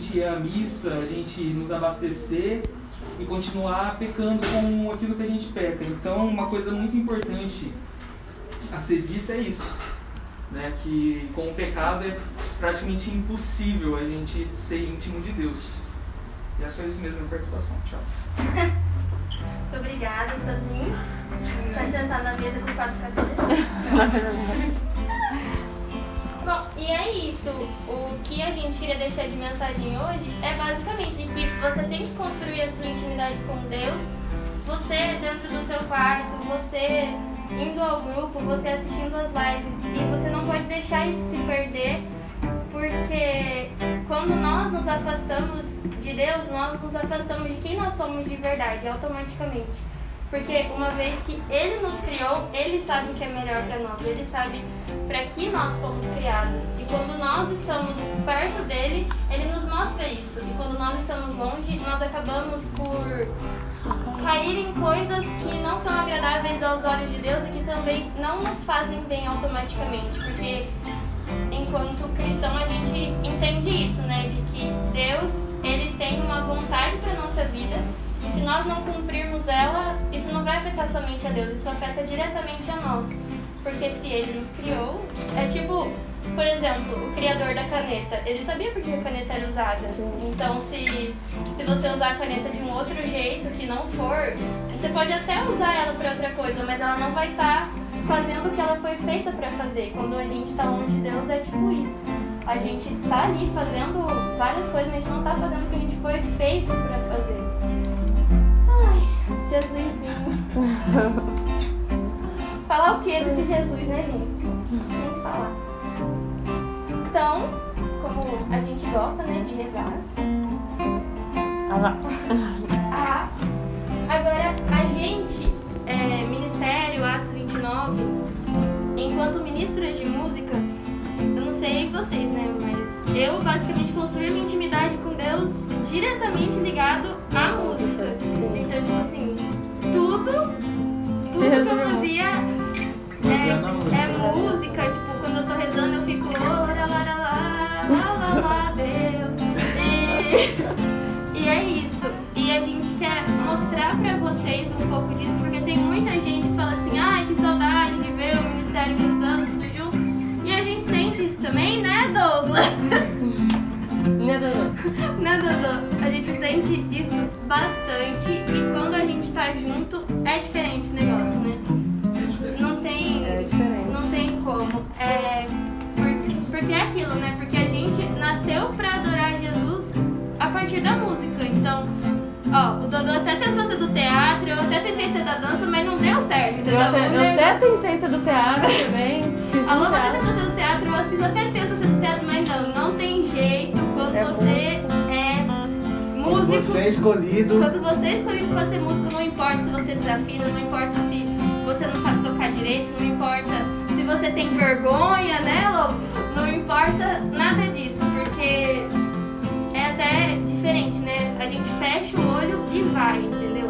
gente ir à missa, a gente nos abastecer e continuar pecando com aquilo que a gente peca. Então, uma coisa muito importante a ser dita é isso, né? que com o pecado é praticamente impossível a gente ser íntimo de Deus. E é só isso mesmo a participação. Tchau. Muito obrigada, Tozinho. Vai sentar na mesa com quatro cadeiras. Bom, e é isso. O que a gente queria deixar de mensagem hoje é basicamente que você tem que construir a sua intimidade com Deus. Você dentro do seu quarto, você indo ao grupo, você assistindo as lives. E você não pode deixar isso se perder, porque quando nós nos afastamos de Deus, nós nos afastamos de quem nós somos de verdade, automaticamente. Porque uma vez que Ele nos criou, Ele sabe o que é melhor para nós, Ele sabe para que nós fomos criados. E quando nós estamos perto dele, Ele nos mostra isso. E quando nós estamos longe, nós acabamos por cair em coisas que não são agradáveis aos olhos de Deus e que também não nos fazem bem automaticamente. Porque enquanto cristão a gente entende isso, né? De que Deus, Ele tem uma vontade para nossa vida e se nós não cumprirmos ela, isso não vai afetar somente a Deus, isso afeta diretamente a nós. Porque se ele nos criou, é tipo, por exemplo, o criador da caneta, ele sabia por que a caneta era usada. Então, se, se você usar a caneta de um outro jeito que não for, você pode até usar ela para outra coisa, mas ela não vai estar tá fazendo o que ela foi feita para fazer. Quando a gente está longe de Deus, é tipo isso. A gente tá ali fazendo várias coisas, mas a gente não tá fazendo o que a gente foi feito para fazer. Jesusinho. falar o que desse Jesus, né, gente? Tem que falar. Então, como a gente gosta, né, de rezar. Ah, ah, agora, a gente, é, Ministério Atos 29, enquanto ministra de música, eu não sei vocês, né, mas eu basicamente construí uma intimidade com Deus diretamente ligado à música. Então, tipo assim, tudo, tudo que eu fazia é, é música, tipo, quando eu tô rezando eu fico ora, lá, lá, lá, lá, lá, Deus. E, e é isso. E a gente quer mostrar pra vocês um pouco disso, porque tem muita gente que fala assim, ai, que saudade de ver o ministério cantando tudo junto. E a gente sente isso também, né, Douglas? Gente sente isso bastante e quando a gente tá junto é diferente o negócio, né? Não tem. É diferente. Não tem como. É. Porque, porque é aquilo, né? Porque a gente nasceu pra adorar Jesus a partir da música. Então, ó, o Dodô até tentou ser do teatro, eu até tentei ser da dança, mas não deu certo, entendeu? Eu até, eu até tentei ser do teatro também. A Loba até tentou ser do teatro, o Assis até tenta ser do teatro, mas não, não tem jeito quando É você é músico. Você é escolhido. Quando você é escolhido pra ser músico, não importa se você desafina, não importa se você não sabe tocar direito, não importa se você tem vergonha, né, Lobo? Não importa nada disso, porque é até diferente, né? A gente fecha o olho e vai, entendeu?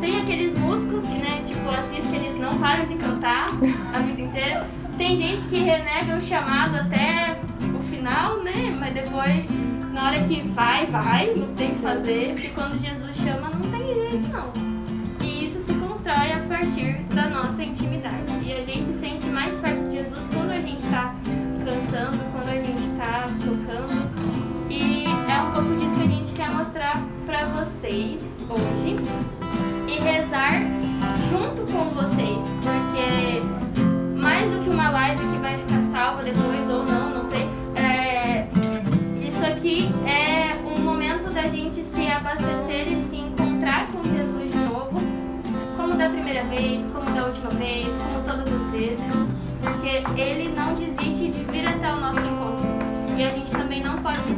Tem aqueles músicos que, né, tipo Assis, que eles não param de cantar a vida inteira. Tem gente que renega o chamado até o final, né? Mas depois, na hora que vai, vai, não tem o que fazer, porque quando Jesus chama, não tem jeito, não. E isso se constrói a partir da nossa intimidade. E a gente se sente mais perto de Jesus quando a gente está cantando, quando a gente está tocando. E é um pouco disso que a gente quer mostrar pra vocês hoje. E rezar como todas as vezes, porque Ele não desiste de vir até o nosso encontro. E a gente também não pode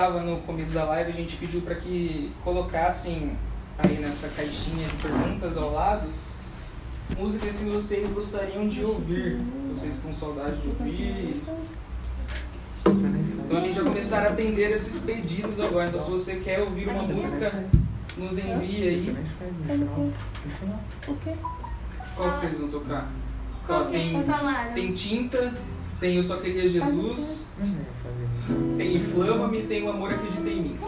estava no começo da live, a gente pediu para que colocassem aí nessa caixinha de perguntas ao lado música que vocês gostariam de ouvir. Vocês com saudade de ouvir. Então a gente vai começar a atender esses pedidos agora. Então se você quer ouvir uma música, nos envie aí. O quê? Qual que vocês vão tocar? Qual Ó, que tem, tem tinta, tem Eu Só Queria Jesus, tem Inflama-me tem O Amor Acredita em Mim.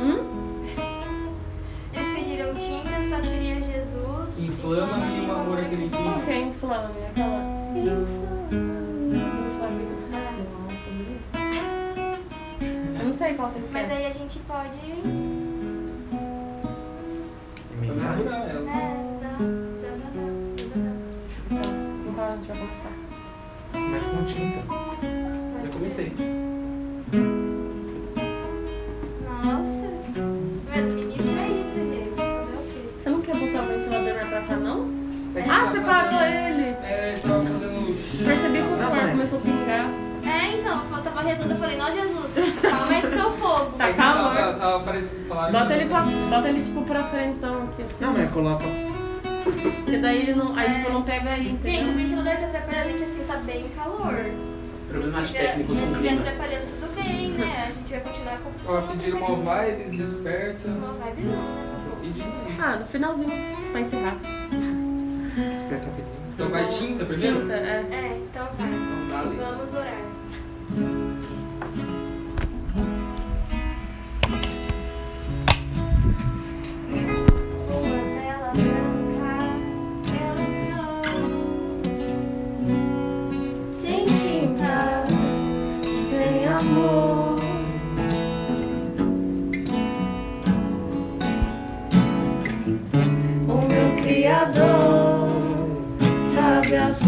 Hum? Eles pediram tinta, só queria Jesus. Inflama-me e O Amor Acredita em Qual Mim. que é inflame? Aquela. Eu não sei qual vocês Mas querem. aí a gente pode. Misturar É, comecei. Nossa. Meu ministro é isso, gente. Fazer o quê? Você não quer botar o ventilador mais pra cá, não? É que Ah, tá você fazendo- parou ele! É, tava fazendo. Percebi que o Tá, suor mãe. começou a pingar. É, então, eu tava rezando, eu falei, não, Jesus, calma aí com teu fogo. Tá que calor. Tava, tava parecendo. Falaram Bota que- ele, pra, bota ele tipo pra frentão aqui assim. Não, mas coloca. Porque daí ele não. Aí É. tipo não pega aí, Gente, o ventilador tá atrapalhando que assim tá bem calor. Problemas se técnicos se com o estiver clima. atrapalhando, tudo bem, né? A gente vai continuar com o Ó, pediram uma vibes, desperta. Uma vibe não, né? Tô pedindo aí. Ah, no finalzinho, pra encerrar. Espera rapidinho. Então vai tinta primeiro? Tinta, é. É, então vai. Então tá ali. Vamos orar. As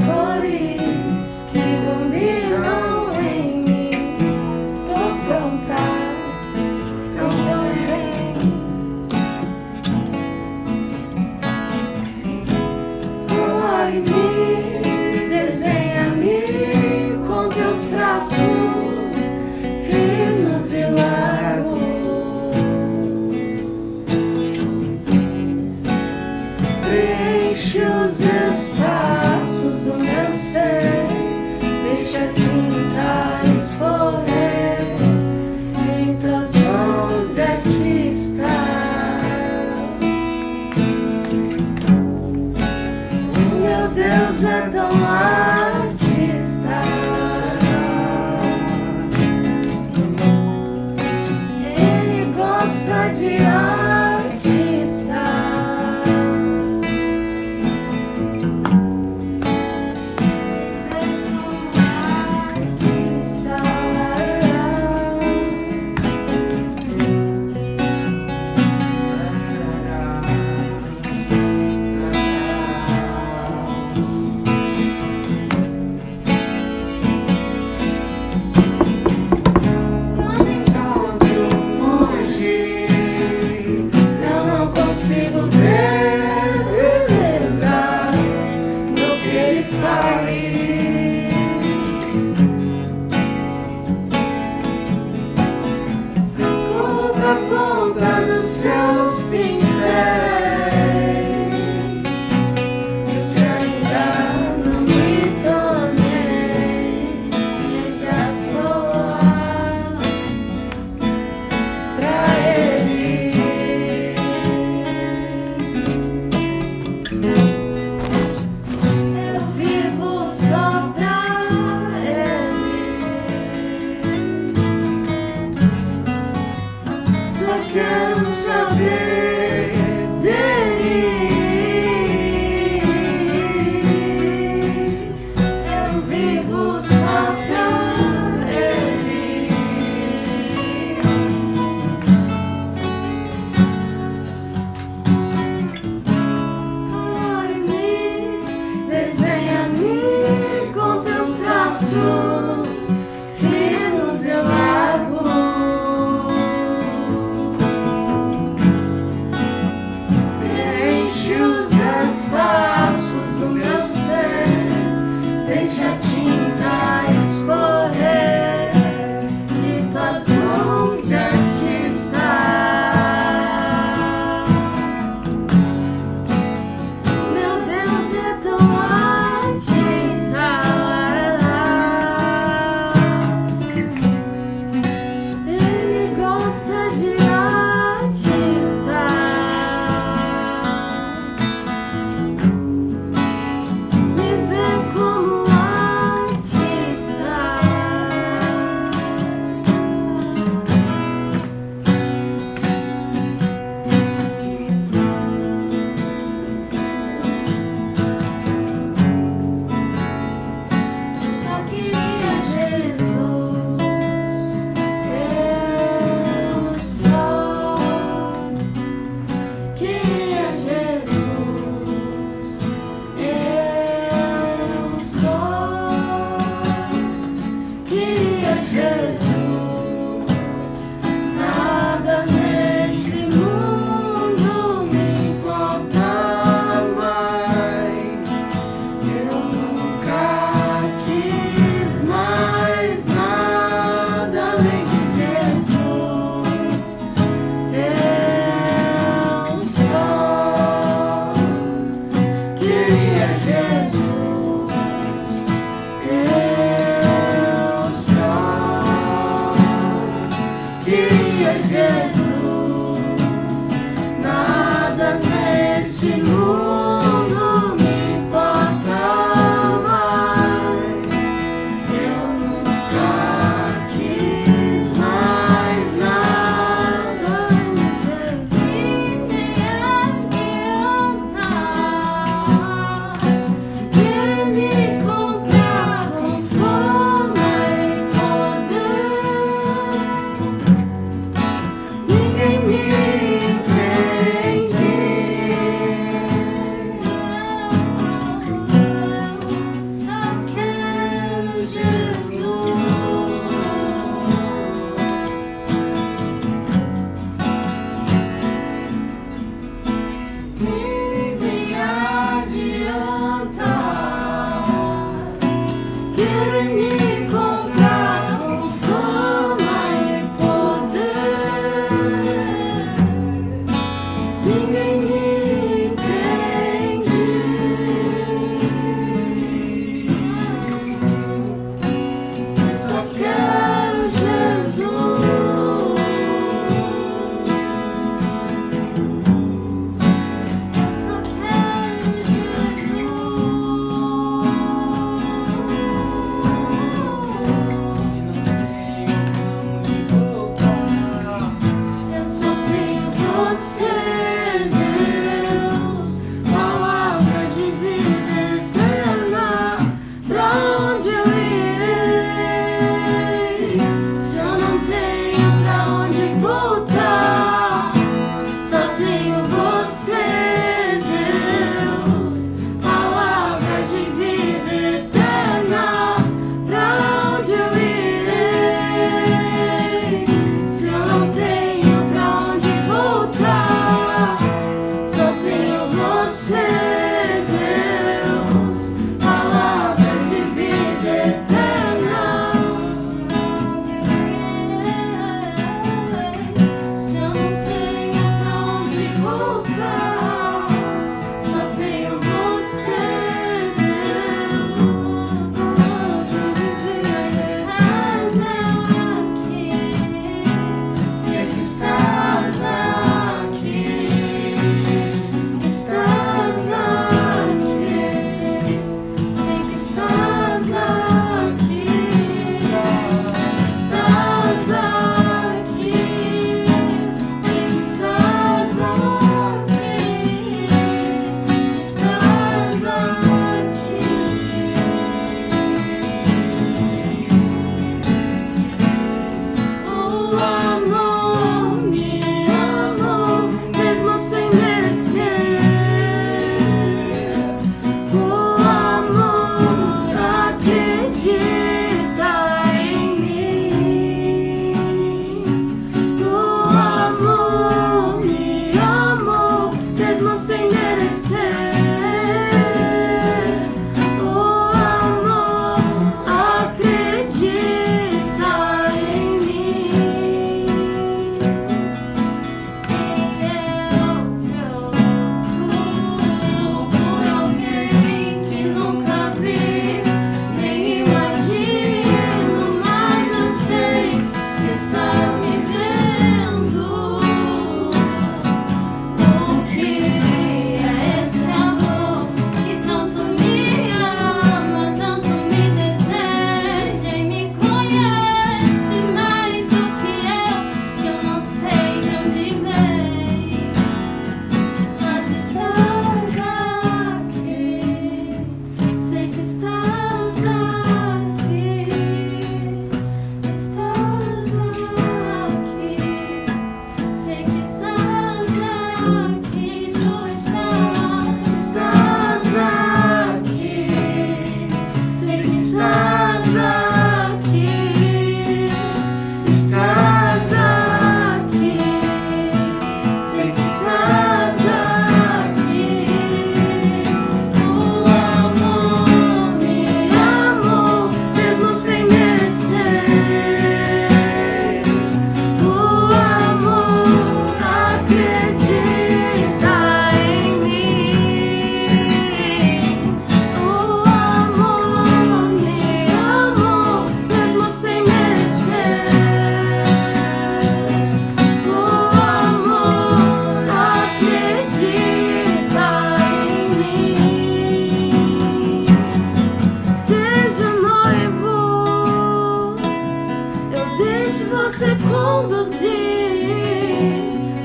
deixe você conduzir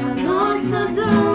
a nossa dança.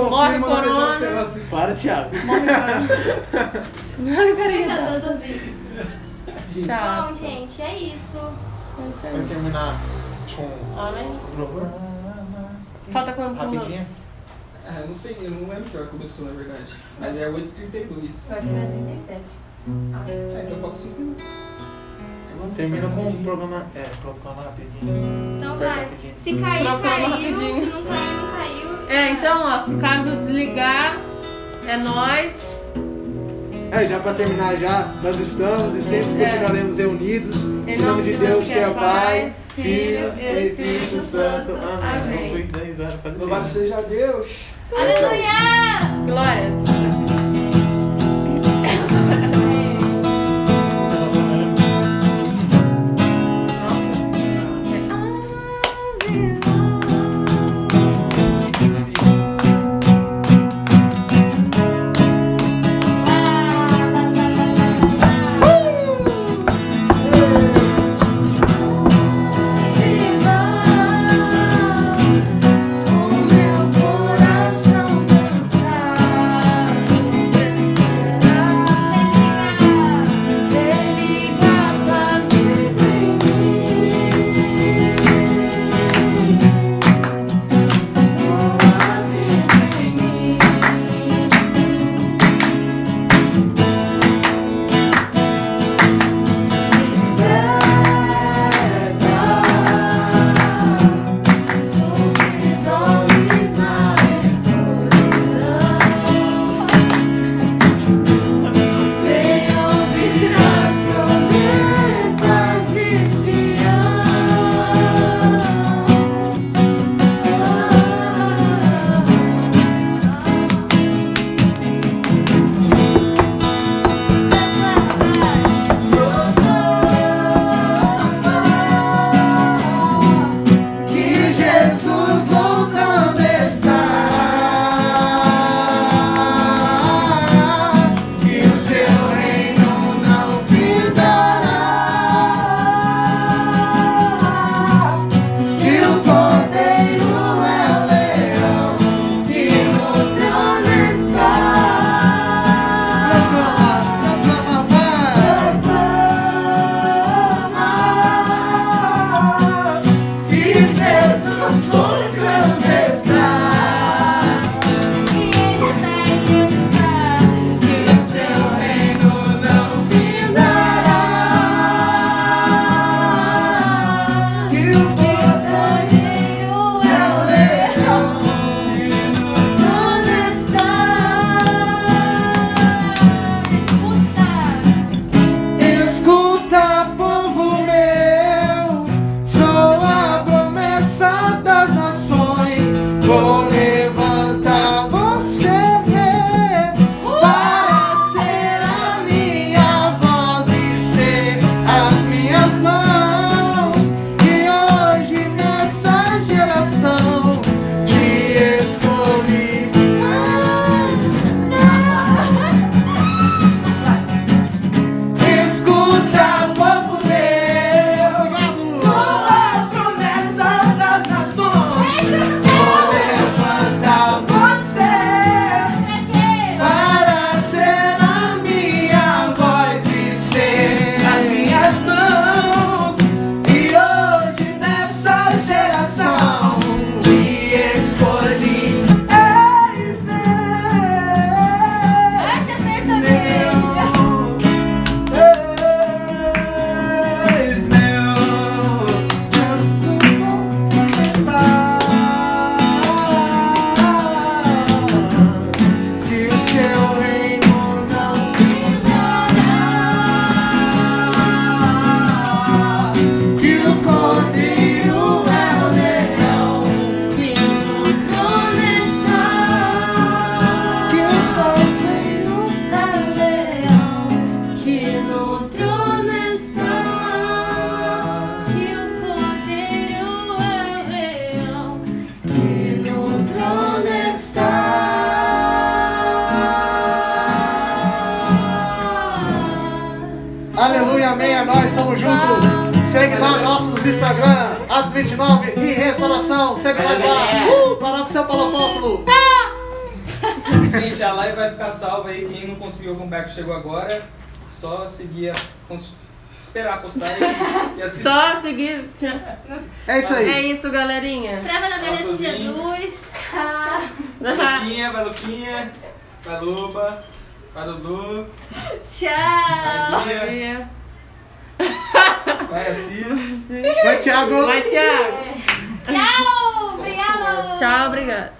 confirma, morre corona. Assim. Para, Thiago. Morre corona. Morre corona. Assim. Tchau. Bom, gente, é isso. É Vamos terminar com... Olha aí. Falta quantos minutos? Ah, eu não sei, eu não lembro que hora começou, na verdade. Mas é 8h32. Acho 8h37. É ah, então falta 5 minutos. Termina com um programa. É, produção rapidinho. Então vai. Rapidinho. Se cair, não, caiu. Rapidinho. Se não cair, não caiu. É, então, ó, se caso desligar, é nós. É, já para terminar já, nós estamos e sempre é. continuaremos reunidos. Em, em nome de Deus, que é, é Pai, Filho e Espírito Santo. Amém. Amém. Louvado seja Deus. Aleluia! Glórias. Humberto chegou agora, só seguir a, esperar postar e, e assistir. Só seguir. É isso aí. É isso, galerinha. Trava na beleza de Jesus. Ah. Valuquinha, Valuquinha, Valuba, Valudu. Tchau. Maria. Vai, Assis. Vai, Thiago. Vai, Thiago. É. Tchau. Obrigado. Tchau, obrigado.